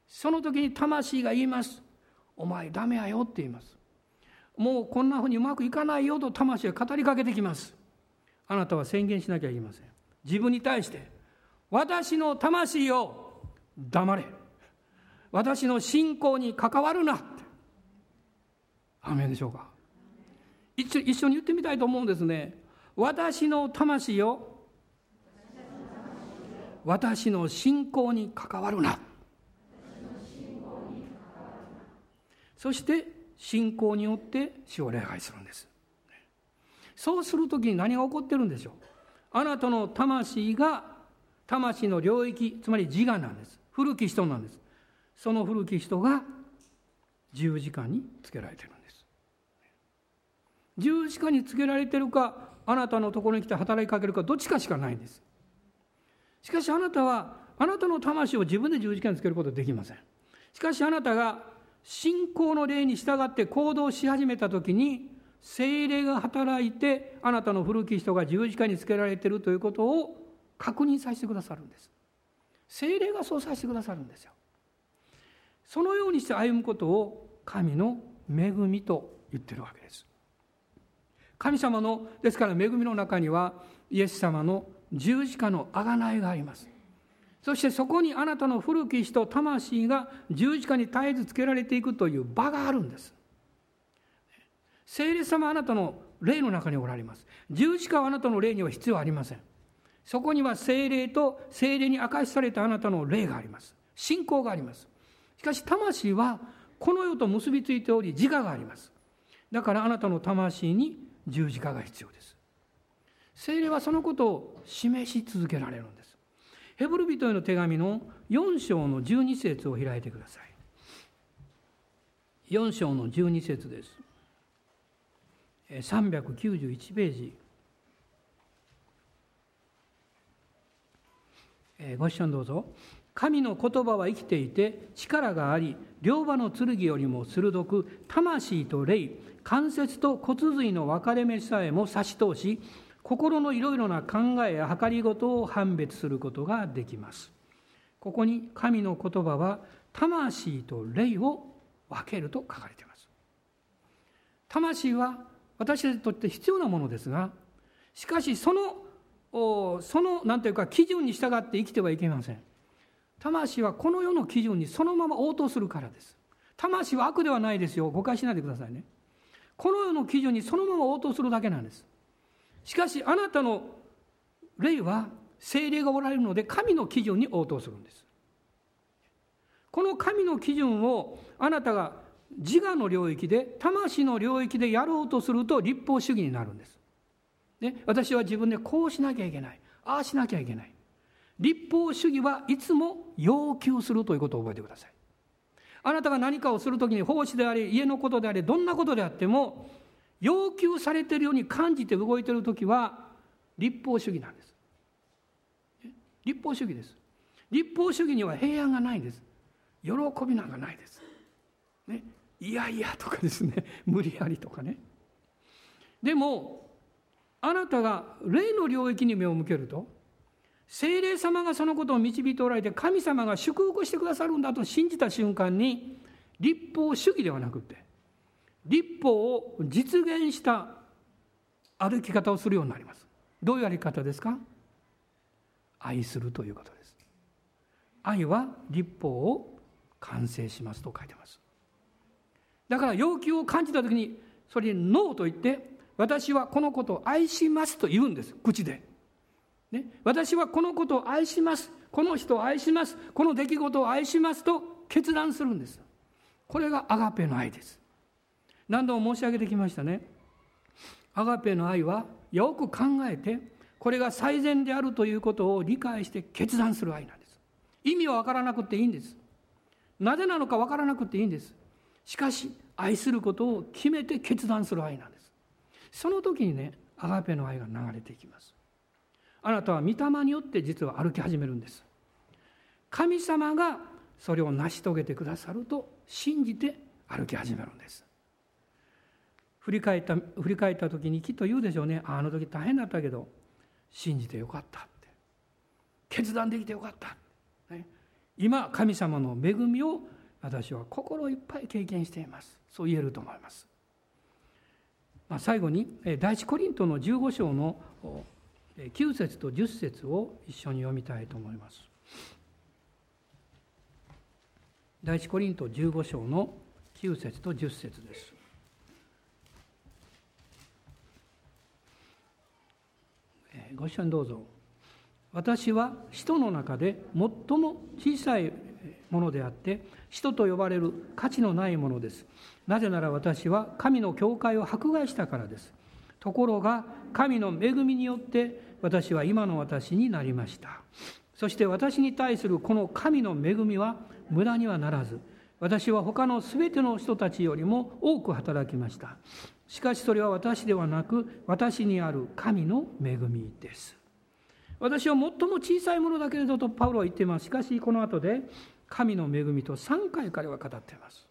A: その時に魂が言います。お前ダメやよって言います。もうこんなふうにうまくいかないよと魂が語りかけてきます。あなたは宣言しなきゃいけません。自分に対して私の魂を黙れ。私の信仰に関わるなって。アメでしょうか。一緒に言ってみたいと思うんですね。私の魂を私の信仰に関わるな。そして信仰によって主を礼拝するんです。そうする時に何が起こってるんでしょう？あなたの魂が魂の領域つまり自我なんです。古き人なんです。その古き人が十字架につけられてるんです。十字架につけられてるかあなたのところに来て働きかけるかどっちかしかないんです。しかしあなたはあなたの魂を自分で十字架につけることはできません。しかしあなたが信仰の霊に従って行動し始めた時に精霊が働いてあなたの古き人が十字架につけられているということを確認させてくださるんです。精霊がそうさせてくださるんですよ。そのようにして歩むことを神の恵みと言ってるわけです。神様のですから恵みの中にはイエス様の十字架の贖いがあります。そしてそこにあなたの古き人魂が十字架に絶えずつけられていくという場があるんです。聖霊様あなたの霊の中におられます。十字架はあなたの霊には必要ありません。そこには聖霊と聖霊に明かしされたあなたの霊があります。信仰があります。しかし魂はこの世と結びついており自我があります。だからあなたの魂に十字架が必要です。聖霊はそのことを示し続けられるんです。ヘブル人への手紙の4章の12節を開いてください。4章の12節です。391ページ。ご一緒にどうぞ。神の言葉は生きていて力があり両刃の剣よりも鋭く魂と霊関節と骨髄の分かれ目さえも差し通し心のいろいろな考えや計りごとを判別することができます。ここに神の言葉は魂と霊を分けると書かれています。魂は私たちにとって必要なものですがしかしそのその何ていうか基準に従って生きてはいけません。魂はこの世の基準にそのまま応答するからです。魂は悪ではないですよ。誤解しないでくださいね。この世の基準にそのまま応答するだけなんです。しかしあなたの霊は精霊がおられるので神の基準に応答するんです。この神の基準をあなたが自我の領域で魂の領域でやろうとすると立法主義になるんです、ね、私は自分でこうしなきゃいけないああしなきゃいけない。立法主義はいつも要求するということを覚えてください。あなたが何かをするときに奉仕であれ家のことであれどんなことであっても要求されているように感じて動いているときは立法主義なんです。立法主義です。立法主義には平安がないんです。喜びなんかないです、ね、いやいやとかですね。無理やりとかね。でもあなたが霊の領域に目を向けると精霊様がそのことを導いておられて神様が祝福してくださるんだと信じた瞬間に立法主義ではなくて立法を実現した歩き方をするようになります。どういう歩き方ですか？愛するということです。愛は立法を完成しますと書いてます。だから要求を感じた時にそれにノーと言って私はこのことを愛しますと言うんです。口で、ね、私はこのことを愛します。この人を愛します。この出来事を愛しますと決断するんです。これがアガペの愛です。何度も申し上げてきましたね。アガペの愛はよく考えてこれが最善であるということを理解して決断する愛なんです。意味は分からなくていいんです。なぜなのか分からなくていいんです。しかし愛することを決めて決断する愛なんです。その時にねアガペの愛が流れていきます。あなたは御霊によって実は歩き始めるんです。神様がそれを成し遂げてくださると信じて歩き始めるんです。振り返った振り返った時にきっと言うでしょうね。あの時大変だったけど信じてよかったって。決断できてよかった、ね、今神様の恵みを私は心いっぱい経験しています。そう言えると思います、まあ、最後に第一コリントの15章の9節と10節を一緒に読みたいと思います。第一コリント15章の9節と10節です。ご一緒にどうぞ。私は人の中で最も小さいものであって使徒と呼ばれる価値のないものです。なぜなら私は神の教会を迫害したからです。ところが神の恵みによって私は今の私になりました。そして私に対するこの神の恵みは無駄にはならず私は他の全ての人たちよりも多く働きました。しかしそれは私ではなく私にある神の恵みです。私は最も小さいものだけれどとパウロは言っています。しかしこの後で神の恵みと3回彼は語っています。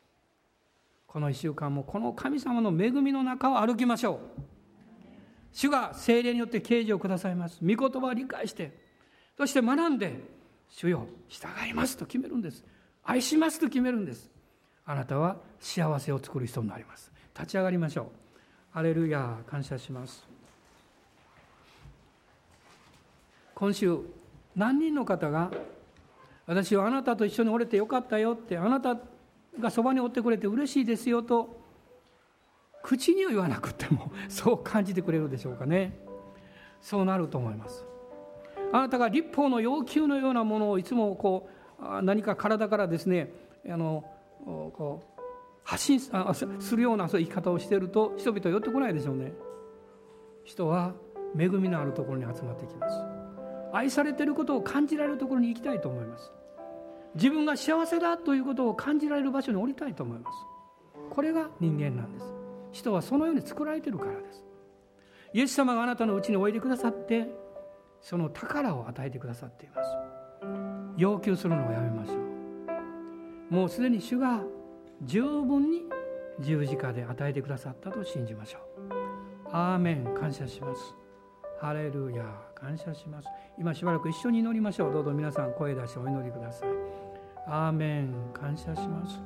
A: この1週間もこの神様の恵みの中を歩きましょう。主が精霊によって啓示をくださいます。御言葉を理解してそして学んで主よ従いますと決めるんです。愛しますと決めるんです。あなたは幸せを作る人になります。立ち上がりましょう。アレルヤ感謝します今週何人の方が私はあなたと一緒におれてよかったよってあなたがそばにおってくれて嬉しいですよと口には言わなくても そう感じてくれるでしょうかね。そうなると思います。あなたが立法の要求のようなものをいつもこう何か体からですねあのこう発信するようなそういう生き方をしていると人々寄ってこないでしょうね。人は恵みのあるところに集まってきます。愛されていることを感じられるところに行きたいと思います。自分が幸せだということを感じられる場所に降りたいと思います。これが人間なんです。人はそのように作られているからです。イエス様があなたのうちにおいでくださってその宝を与えてくださっています。要求するのをやめましょう。もうすでに主が十分に十字架で与えてくださったと信じましょう。アーメン。感謝します。ハレルヤ感謝します。今しばらく一緒に祈りましょう。どうぞ皆さん声出してお祈りください。アーメン。感謝します。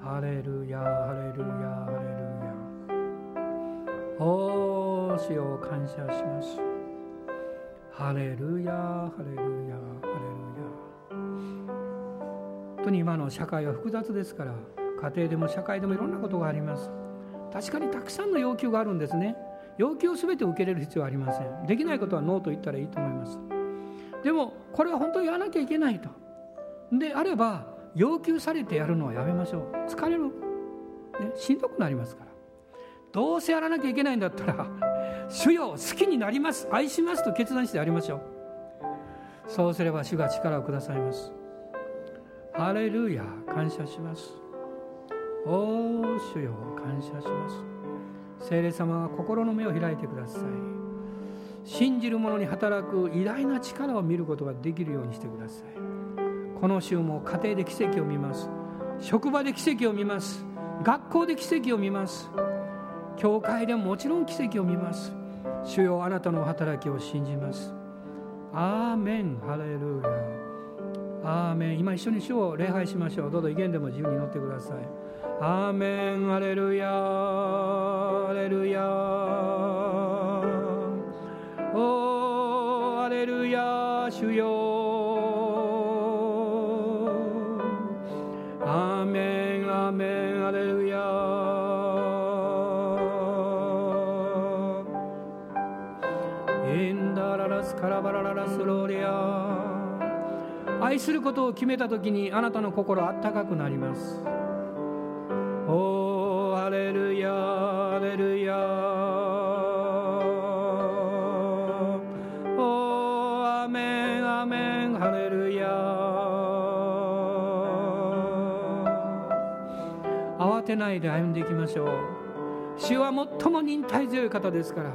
A: ハレルヤハレルヤハレルヤおーしよ感謝します。ハレルヤハレルヤハレルヤ本当に今の社会は複雑ですから家庭でも社会でもいろんなことがあります。確かにたくさんの要求があるんですね。要求を全て受け入れる必要はありません。できないことはノーと言ったらいいと思います。でもこれは本当にやらなきゃいけないと。であれば要求されてやるのはやめましょう。疲れる、ね、しんどくなりますから。どうせやらなきゃいけないんだったら主よ好きになります。愛しますと決断してやりましょう。そうすれば主が力をくださいます。ハレルヤ感謝します。おお主よ感謝します。聖霊様が心の目を開いてください。信じる者に働く偉大な力を見ることができるようにしてください。この週も家庭で奇跡を見ます。職場で奇跡を見ます。学校で奇跡を見ます。教会でももちろん奇跡を見ます。主よあなたの働きを信じます。アーメン。ハレルヤ。アーメン。今一緒に主を礼拝しましょう。どうぞ威厳でも自由に祈ってください。アーメンハレルヤハレルヤおーハレルヤ主よアーメンアーメンハレルヤインダララスカラバラララスローリア愛することを決めた時にあなたの心あったかくなります。おーハレルヤハレルヤおーアメンアメンハレルヤ慌てないで歩んでいきましょう。主は最も忍耐強い方ですから。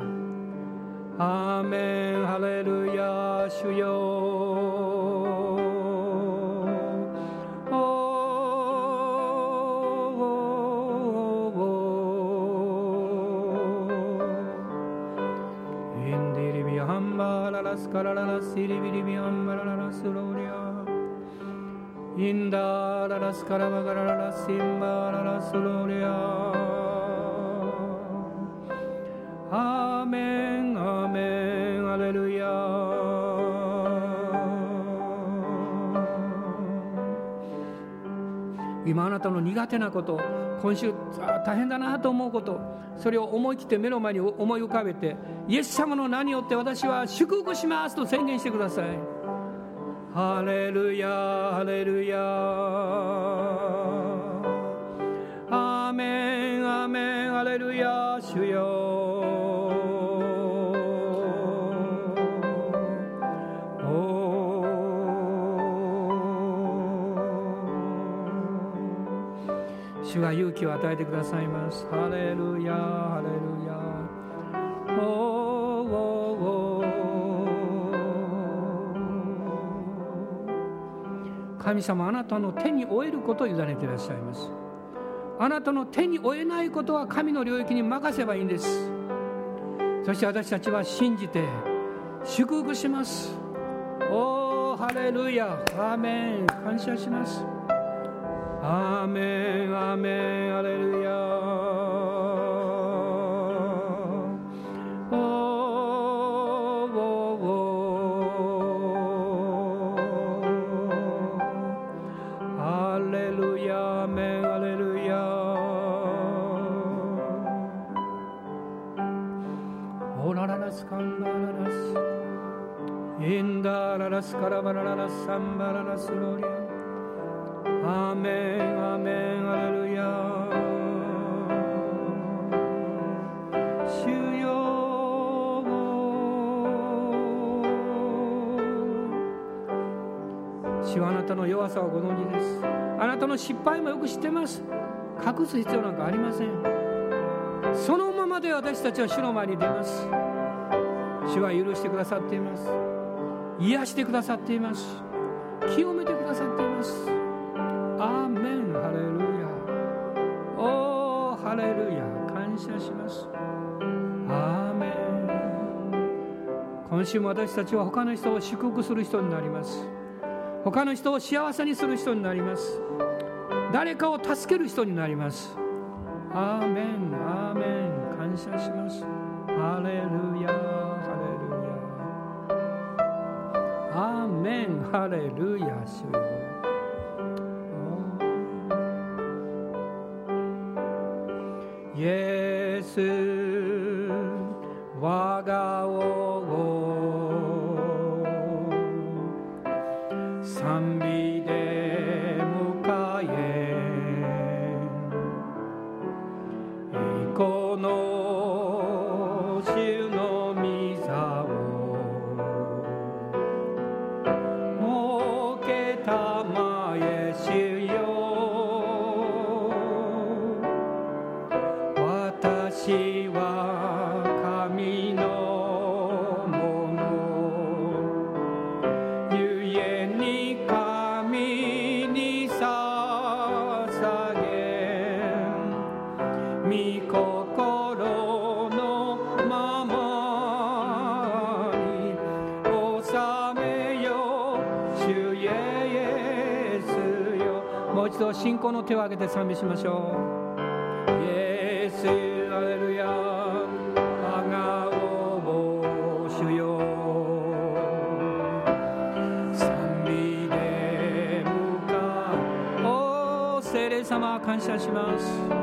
A: アーメンハレルヤ主よバララスカラララシリたの苦手なこと今週大変だなと思うことそれを思い切って目の前に思い浮かべてイエス様の名によって私は祝福しますと宣言してください。ハレルヤハレルヤ。アーメンアーメンハレルヤ。主勇気を与えてくださいます。ハレルヤハレルヤ。神様あなたの手に負えることを委ねていらっしゃいます。あなたの手に負えないことは神の領域に任せばいいんです。そして私たちは信じて祝福します。おーハレルヤ。アーメン。感謝しますアーメンアーメンアレルヤおーおーおーハレルヤアメンアレルヤオラララスカンバララスインダララスカラバラララサンバララスロリア主よ。主はあなたの弱さをご存知ですあなたの失敗もよ。く知ってます隠す必要なんかありませんそのままで私たちは主の前に出ます主は許してくださっています癒してくださっています清めてくださっています感謝します。アーメン。今週も私たちは他の人を祝福する人になります。他の人を幸せにする人になります。誰かを助ける人になります。アーメン。アーメン。感謝します。ハレルヤハレルヤアーメン。ハレルヤ主よ一度信仰の手を挙げて賛美しましょう。イエスアレルヤ我が王主よ。賛美で向かお聖霊様感謝します。